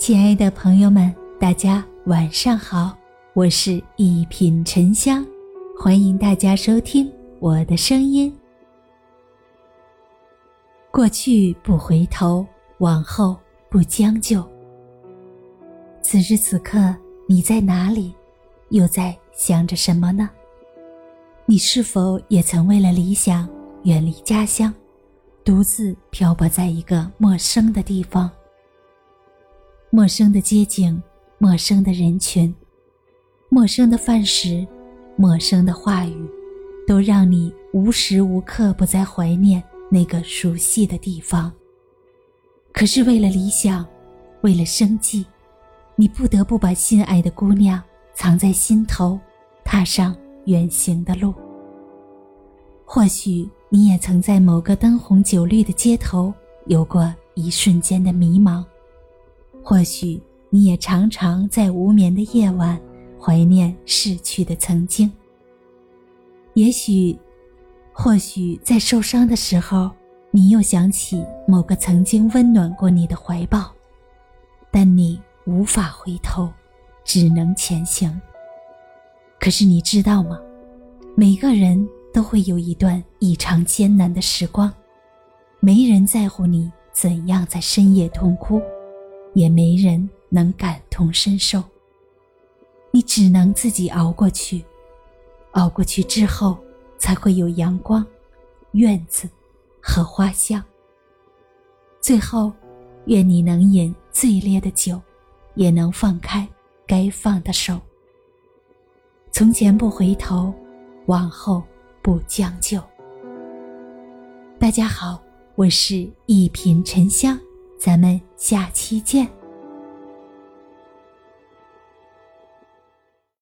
亲爱的朋友们，大家晚上好，我是一品沉香，欢迎大家收听我的声音。过去不回头，往后不将就。此时此刻，你在哪里？又在想着什么呢？你是否也曾为了理想远离家乡，独自漂泊在一个陌生的地方？陌生的街景，陌生的人群，陌生的饭食，陌生的话语，都让你无时无刻不在怀念那个熟悉的地方。可是为了理想，为了生计，你不得不把心爱的姑娘藏在心头，踏上远行的路。或许你也曾在某个灯红酒绿的街头，有过一瞬间的迷茫。或许你也常常在无眠的夜晚怀念逝去的曾经。也许，或许在受伤的时候，你又想起某个曾经温暖过你的怀抱，但你无法回头，只能前行。可是你知道吗？每个人都会有一段异常艰难的时光，没人在乎你怎样在深夜痛哭。也没人能感同身受。你只能自己熬过去，熬过去之后，才会有阳光、院子和花香。最后，愿你能饮最烈的酒，也能放开该放的手。从前不回头，往后不将就。大家好，我是一品沉香。咱们下期见。